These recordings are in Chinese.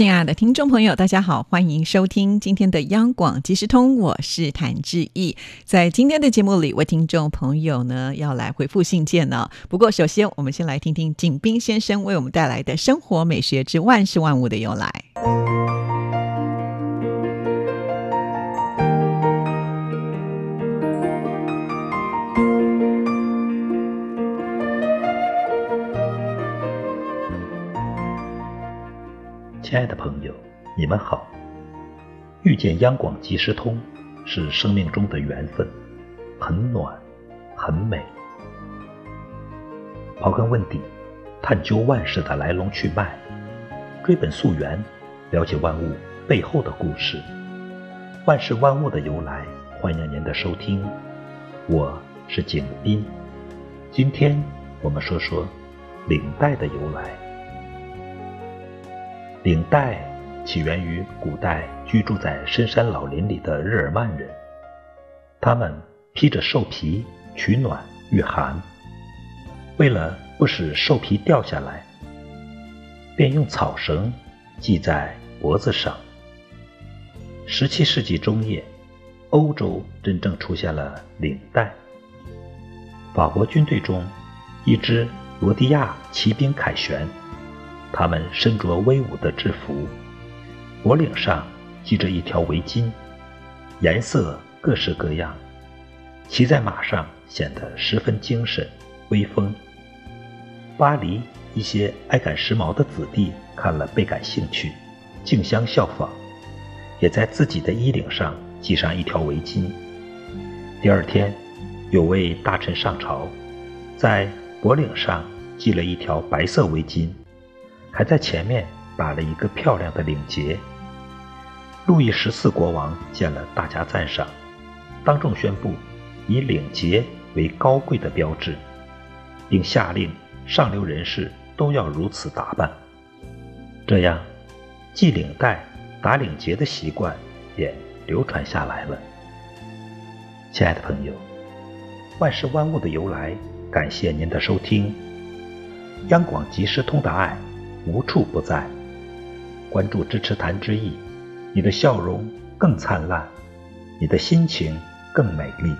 亲爱的听众朋友，大家好，欢迎收听今天的央广即时通，我是谭志毅。在今天的节目里，为听众朋友呢要来回复信件呢。不过，首先我们先来听听景斌先生为我们带来的生活美学之万事万物的由来。你们好！遇见央广即时通是生命中的缘分，很暖，很美。刨根问底，探究万事的来龙去脉，追本溯源，了解万物背后的故事，万事万物的由来。欢迎您的收听，我是景斌。今天我们说说领带的由来。领带起源于古代居住在深山老林里的日耳曼人，他们披着兽皮取暖御寒，为了不使兽皮掉下来，便用草绳系在脖子上。十七世纪中叶，欧洲真正出现了领带。法国军队中，一支罗迪亚骑兵凯旋。他们身着威武的制服，脖领上系着一条围巾，颜色各式各样，骑在马上显得十分精神、威风。巴黎一些爱赶时髦的子弟看了倍感兴趣，竞相效仿，也在自己的衣领上系上一条围巾。第二天，有位大臣上朝，在脖领上系了一条白色围巾。还在前面打了一个漂亮的领结。路易十四国王见了，大加赞赏，当众宣布以领结为高贵的标志，并下令上流人士都要如此打扮。这样，系领带、打领结的习惯也流传下来了。亲爱的朋友，万事万物的由来，感谢您的收听。央广即时通达爱。无处不在，关注支持谭之意，你的笑容更灿烂，你的心情更美丽。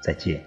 再见。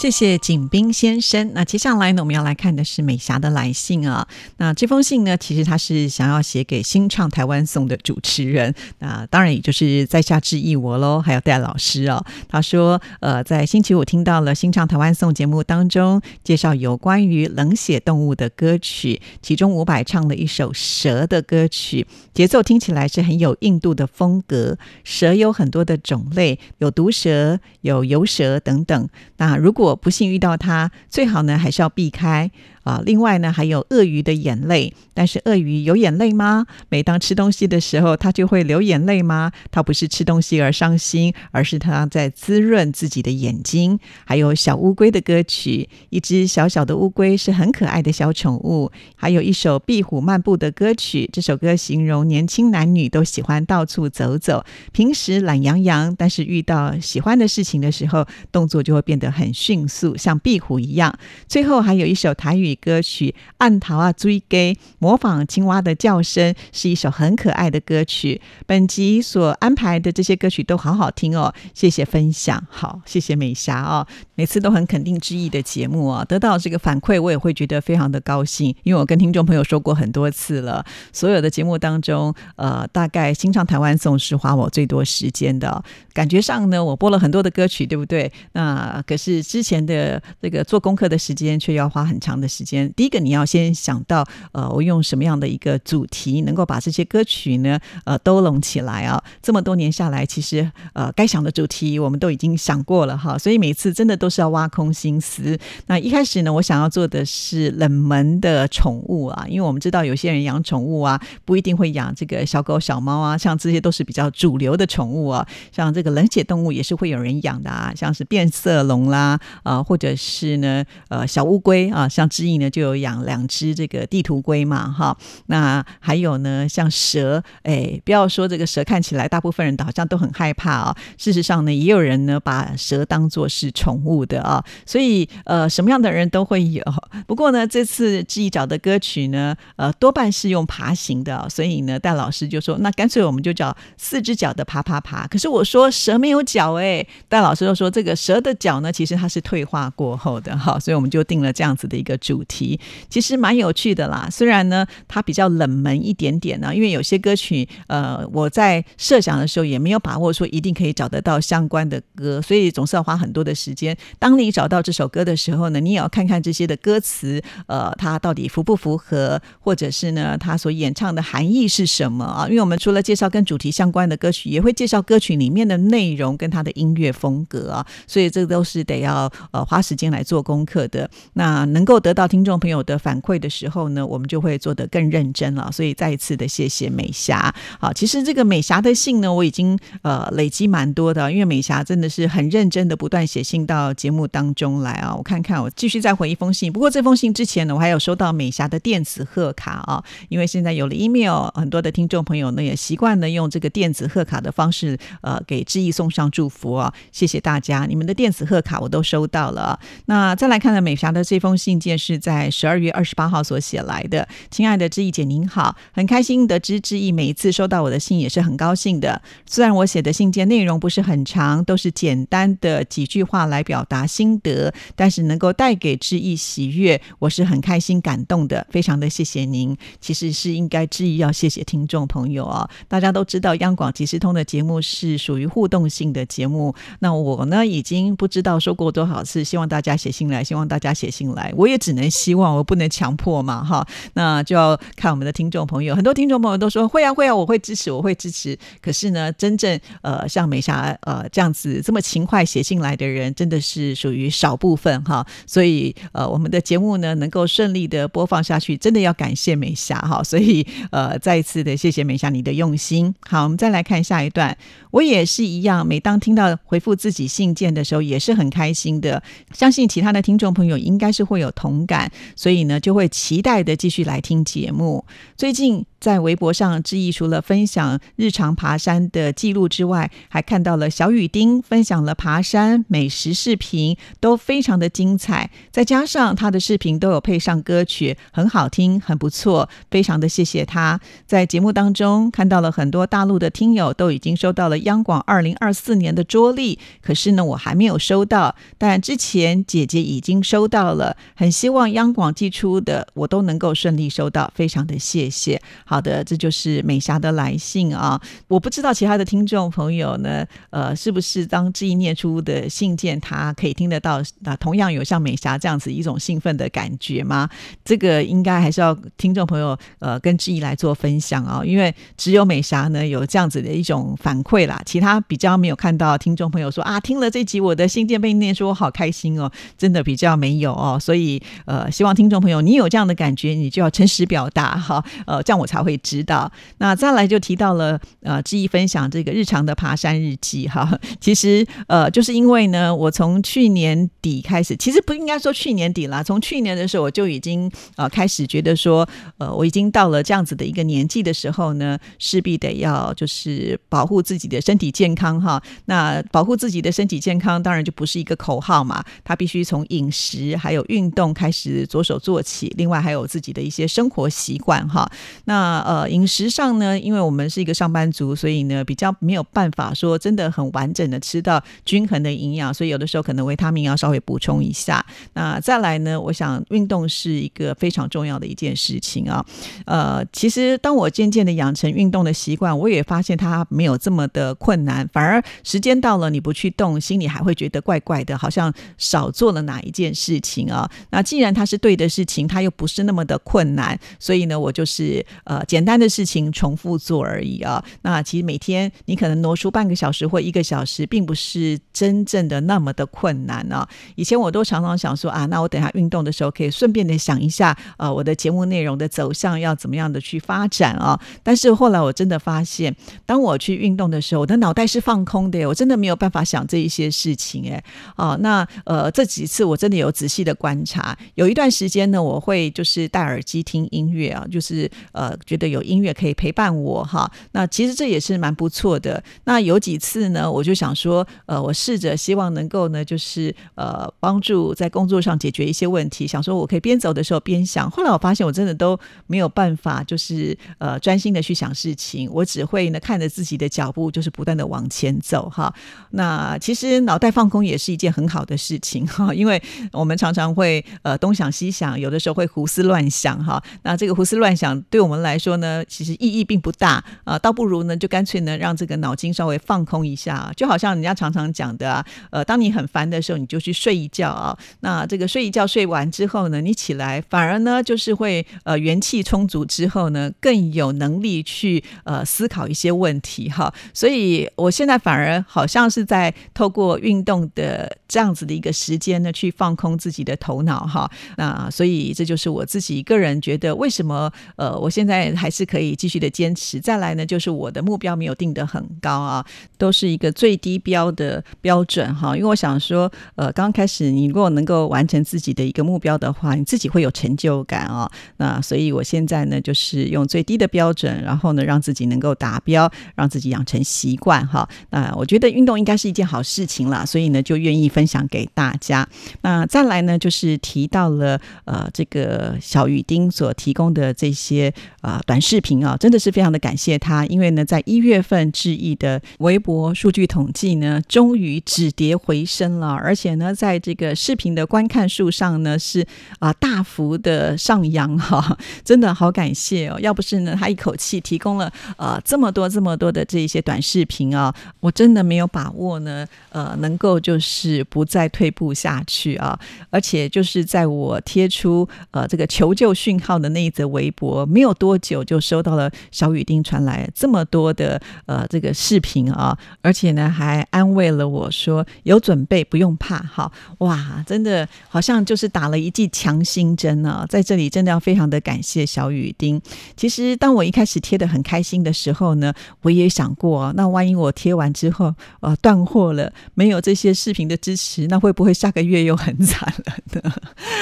谢谢景斌先生。那接下来呢，我们要来看的是美霞的来信啊。那这封信呢，其实他是想要写给新唱台湾颂的主持人，那当然也就是在下致意我喽，还有戴老师哦。他说，呃，在星期五听到了新唱台湾颂节目当中介绍有关于冷血动物的歌曲，其中伍佰唱了一首蛇的歌曲，节奏听起来是很有印度的风格。蛇有很多的种类，有毒蛇、有游蛇等等。那如果不幸遇到它，最好呢还是要避开。啊，另外呢，还有鳄鱼的眼泪，但是鳄鱼有眼泪吗？每当吃东西的时候，它就会流眼泪吗？它不是吃东西而伤心，而是它在滋润自己的眼睛。还有小乌龟的歌曲，一只小小的乌龟是很可爱的小宠物。还有一首壁虎漫步的歌曲，这首歌形容年轻男女都喜欢到处走走，平时懒洋洋，但是遇到喜欢的事情的时候，动作就会变得很迅速，像壁虎一样。最后还有一首台语。歌曲《暗桃啊追给》模仿青蛙的叫声，是一首很可爱的歌曲。本集所安排的这些歌曲都好好听哦，谢谢分享，好，谢谢美霞哦，每次都很肯定之意的节目哦，得到这个反馈，我也会觉得非常的高兴，因为我跟听众朋友说过很多次了，所有的节目当中，呃，大概新唱台湾颂是花我最多时间的，感觉上呢，我播了很多的歌曲，对不对？那可是之前的这个做功课的时间却要花很长的时。时间，第一个你要先想到，呃，我用什么样的一个主题能够把这些歌曲呢，呃，都拢起来啊？这么多年下来，其实呃，该想的主题我们都已经想过了哈，所以每次真的都是要挖空心思。那一开始呢，我想要做的是冷门的宠物啊，因为我们知道有些人养宠物啊，不一定会养这个小狗、小猫啊，像这些都是比较主流的宠物啊，像这个冷血动物也是会有人养的啊，像是变色龙啦，啊，或者是呢，呃，小乌龟啊，像知呢就有养两只这个地图龟嘛，哈，那还有呢，像蛇，哎，不要说这个蛇看起来大部分人好像都很害怕啊，事实上呢，也有人呢把蛇当做是宠物的啊，所以呃，什么样的人都会有。不过呢，这次知意找的歌曲呢，呃，多半是用爬行的，所以呢，戴老师就说，那干脆我们就叫四只脚的爬爬爬。可是我说蛇没有脚哎，戴老师就说这个蛇的脚呢，其实它是退化过后的哈，所以我们就定了这样子的一个主主题，其实蛮有趣的啦。虽然呢，它比较冷门一点点呢，因为有些歌曲，呃，我在设想的时候也没有把握说一定可以找得到相关的歌，所以总是要花很多的时间。当你找到这首歌的时候呢，你也要看看这些的歌词，呃，它到底符不符合，或者是呢，它所演唱的含义是什么啊？因为我们除了介绍跟主题相关的歌曲，也会介绍歌曲里面的内容跟它的音乐风格啊，所以这都是得要呃花时间来做功课的。那能够得到听众朋友的反馈的时候呢，我们就会做得更认真了。所以再一次的谢谢美霞。好，其实这个美霞的信呢，我已经呃累积蛮多的，因为美霞真的是很认真的不断写信到节目当中来啊。我看看，我继续再回一封信。不过这封信之前呢，我还有收到美霞的电子贺卡啊，因为现在有了 email，很多的听众朋友呢也习惯了用这个电子贺卡的方式呃给志毅送上祝福啊。谢谢大家，你们的电子贺卡我都收到了。那再来看看，美霞的这封信件是在十二月二十八号所写来的。亲爱的志毅姐您好，很开心得知志毅每一次收到我的信也是很高兴的。虽然我写的信件内容不是很长，都是简单的几句话来表达心得，但是能够带给志毅喜悦，我是很开心感动的，非常的谢谢您。其实是应该志毅要谢谢听众朋友啊，大家都知道央广即时通的节目是属于互动性的节目，那我呢已经不知道说过多少次，希望大家写信来，希望大家写信来，我也只能希望，我不能强迫嘛，哈，那就要看我们的听众朋友，很多听众朋友都说会啊会啊，我会支持，我会支持。可是呢，真正呃像美霞呃这样子这么勤快写信来的人，真的是属于少部分哈，所以呃我们的节目呢能够顺利的播放下去，真的要感谢美霞哈，所以呃再一次的谢谢美霞你的用心。好，我们再来看下一段，我也是一样，每当听到回复自己信件的时候，也是很开心的。相信其他的听众朋友应该是会有同感，所以呢就会期待的继续来听节目。最近。在微博上，志毅除了分享日常爬山的记录之外，还看到了小雨丁分享了爬山美食视频，都非常的精彩。再加上他的视频都有配上歌曲，很好听，很不错，非常的谢谢他。在节目当中看到了很多大陆的听友都已经收到了央广二零二四年的桌历，可是呢我还没有收到，但之前姐姐已经收到了，很希望央广寄出的我都能够顺利收到，非常的谢谢。好的，这就是美霞的来信啊！我不知道其他的听众朋友呢，呃，是不是当志毅念出的信件，他可以听得到？那同样有像美霞这样子一种兴奋的感觉吗？这个应该还是要听众朋友呃跟志毅来做分享啊，因为只有美霞呢有这样子的一种反馈啦，其他比较没有看到听众朋友说啊，听了这集我的信件被念出，我好开心哦，真的比较没有哦，所以呃，希望听众朋友你有这样的感觉，你就要诚实表达哈，呃，这样我才。会知道，那再来就提到了呃，志毅分享这个日常的爬山日记哈。其实呃，就是因为呢，我从去年底开始，其实不应该说去年底啦，从去年的时候我就已经呃开始觉得说，呃，我已经到了这样子的一个年纪的时候呢，势必得要就是保护自己的身体健康哈。那保护自己的身体健康，当然就不是一个口号嘛，它必须从饮食还有运动开始着手做起，另外还有自己的一些生活习惯哈。那呃，饮食上呢，因为我们是一个上班族，所以呢比较没有办法说真的很完整的吃到均衡的营养，所以有的时候可能维他命要稍微补充一下。那再来呢，我想运动是一个非常重要的一件事情啊。呃，其实当我渐渐的养成运动的习惯，我也发现它没有这么的困难，反而时间到了你不去动，心里还会觉得怪怪的，好像少做了哪一件事情啊。那既然然它是对的事情，它又不是那么的困难，所以呢，我就是呃简单的事情重复做而已啊。那其实每天你可能挪出半个小时或一个小时，并不是真正的那么的困难啊。以前我都常常想说啊，那我等下运动的时候可以顺便的想一下，呃，我的节目内容的走向要怎么样的去发展啊。但是后来我真的发现，当我去运动的时候，我的脑袋是放空的，我真的没有办法想这一些事情，哎，哦，那呃这几次我真的有仔细的观察，有一段时间呢，我会就是戴耳机听音乐啊，就是呃觉得有音乐可以陪伴我哈。那其实这也是蛮不错的。那有几次呢，我就想说，呃，我试着希望能够呢，就是呃帮助在工作上解决一些问题，想说我可以边走的时候边想。后来我发现我真的都没有办法，就是呃专心的去想事情，我只会呢看着自己的脚步，就是不断的往前走哈。那其实脑袋放空也是一件很好的事情哈，因为我们常常会呃东东想西想，有的时候会胡思乱想哈。那这个胡思乱想对我们来说呢，其实意义并不大啊，倒不如呢就干脆呢让这个脑筋稍微放空一下，就好像人家常常讲的啊，呃，当你很烦的时候，你就去睡一觉啊。那这个睡一觉睡完之后呢，你起来反而呢就是会呃元气充足之后呢，更有能力去呃思考一些问题哈。所以我现在反而好像是在透过运动的这样子的一个时间呢，去放空自己的头脑哈。那所以这就是我自己个人觉得为什么呃我现在还是可以继续的坚持。再来呢，就是我的目标没有定得很高啊，都是一个最低标的标准哈。因为我想说，呃，刚开始你如果能够完成自己的一个目标的话，你自己会有成就感啊。那所以我现在呢，就是用最低的标准，然后呢，让自己能够达标，让自己养成习惯哈。那我觉得运动应该是一件好事情啦，所以呢，就愿意分享给大家。那再来呢，就是提到了呃，这个小雨丁所提供的这些啊短视频啊，真的是非常的感谢他，因为呢，在一月份致意的微博数据统计呢，终于止跌回升了，而且呢，在这个视频的观看数上呢，是啊大幅的上扬哈，真的好感谢哦！要不是呢，他一口气提供了呃这么多这么多的这一些短视频啊，我真的没有把握呢，呃，能够就是不再退步下去啊！而且就是在我我贴出呃这个求救讯号的那一则微博，没有多久就收到了小雨丁传来这么多的呃这个视频啊，而且呢还安慰了我说有准备不用怕哈！哇，真的好像就是打了一剂强心针啊！在这里真的要非常的感谢小雨丁。其实当我一开始贴的很开心的时候呢，我也想过，那万一我贴完之后呃断货了，没有这些视频的支持，那会不会下个月又很惨了呢？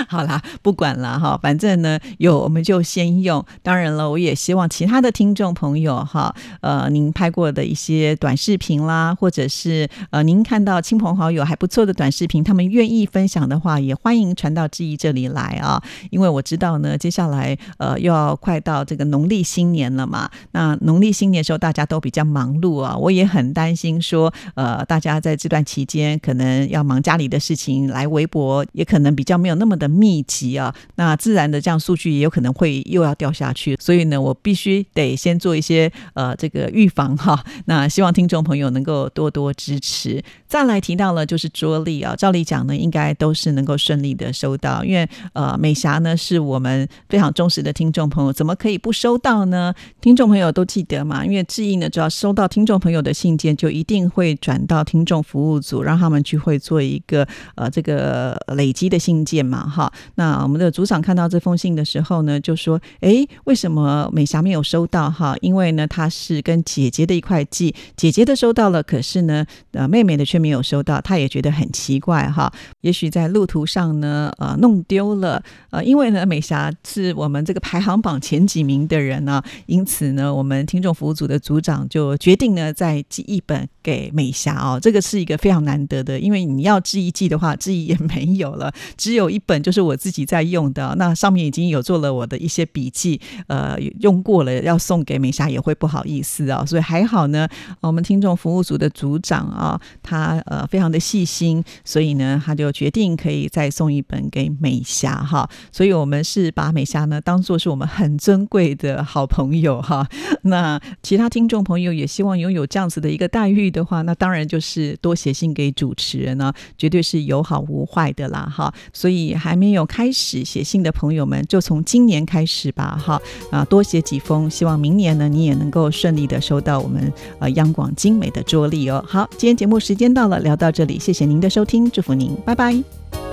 好啦，不管了哈，反正呢有我们就先用。当然了，我也希望其他的听众朋友哈，呃，您拍过的一些短视频啦，或者是呃您看到亲朋好友还不错的短视频，他们愿意分享的话，也欢迎传到志毅这里来啊。因为我知道呢，接下来呃又要快到这个农历新年了嘛。那农历新年的时候，大家都比较忙碌啊，我也很担心说，呃，大家在这段期间可能要忙家里的事情，来微博也可能比较没有那么的密集啊。那自然的这样数据也有可能会又要掉下去，所以呢，我必须得先做一些呃这个预防哈。那希望听众朋友能够多多支持。再来提到了就是桌历啊，照理讲呢，应该都是能够顺利的收到，因为呃美霞呢是我们非常忠实的听众朋友，怎么可以不收到呢？听众朋友都记得嘛，因为志毅呢，只要收到听众朋友的信件，就一定会转到听众服务组，让他们去会做一个呃这个累积的信件嘛，哈。那我们的组长看到这封信的时候呢，就说：哎，为什么美霞没有收到？哈，因为呢，她是跟姐姐的一块寄，姐姐的收到了，可是呢，呃，妹妹的却没有收到，她也觉得很奇怪，哈。也许在路途上呢，呃，弄丢了，呃，因为呢，美霞是我们这个排行榜前几名的人呢，因此呢，我们听众服务组的组长就决定呢，再寄一本给美霞哦，这个是一个非常难得的，因为你要寄一寄的话，质疑也没有了，只有一本就是我自己在用的，那上面已经有做了我的一些笔记，呃，用过了要送给美霞也会不好意思啊，所以还好呢，我们听众服务组的组长啊，他呃非常的细心，所以呢，他就决定可以再送一本给美霞哈，所以我们是把美霞呢当做是我们很珍贵的好朋友哈。那其他听众朋友也希望拥有这样子的一个待遇的话，那当然就是多写信给主持人呢，绝对是有好无坏的啦，哈。所以还没有开始写信的朋友们，就从今年开始吧，哈啊，多写几封，希望明年呢，你也能够顺利的收到我们呃央广精美的桌历哦。好，今天节目时间到了，聊到这里，谢谢您的收听，祝福您，拜拜。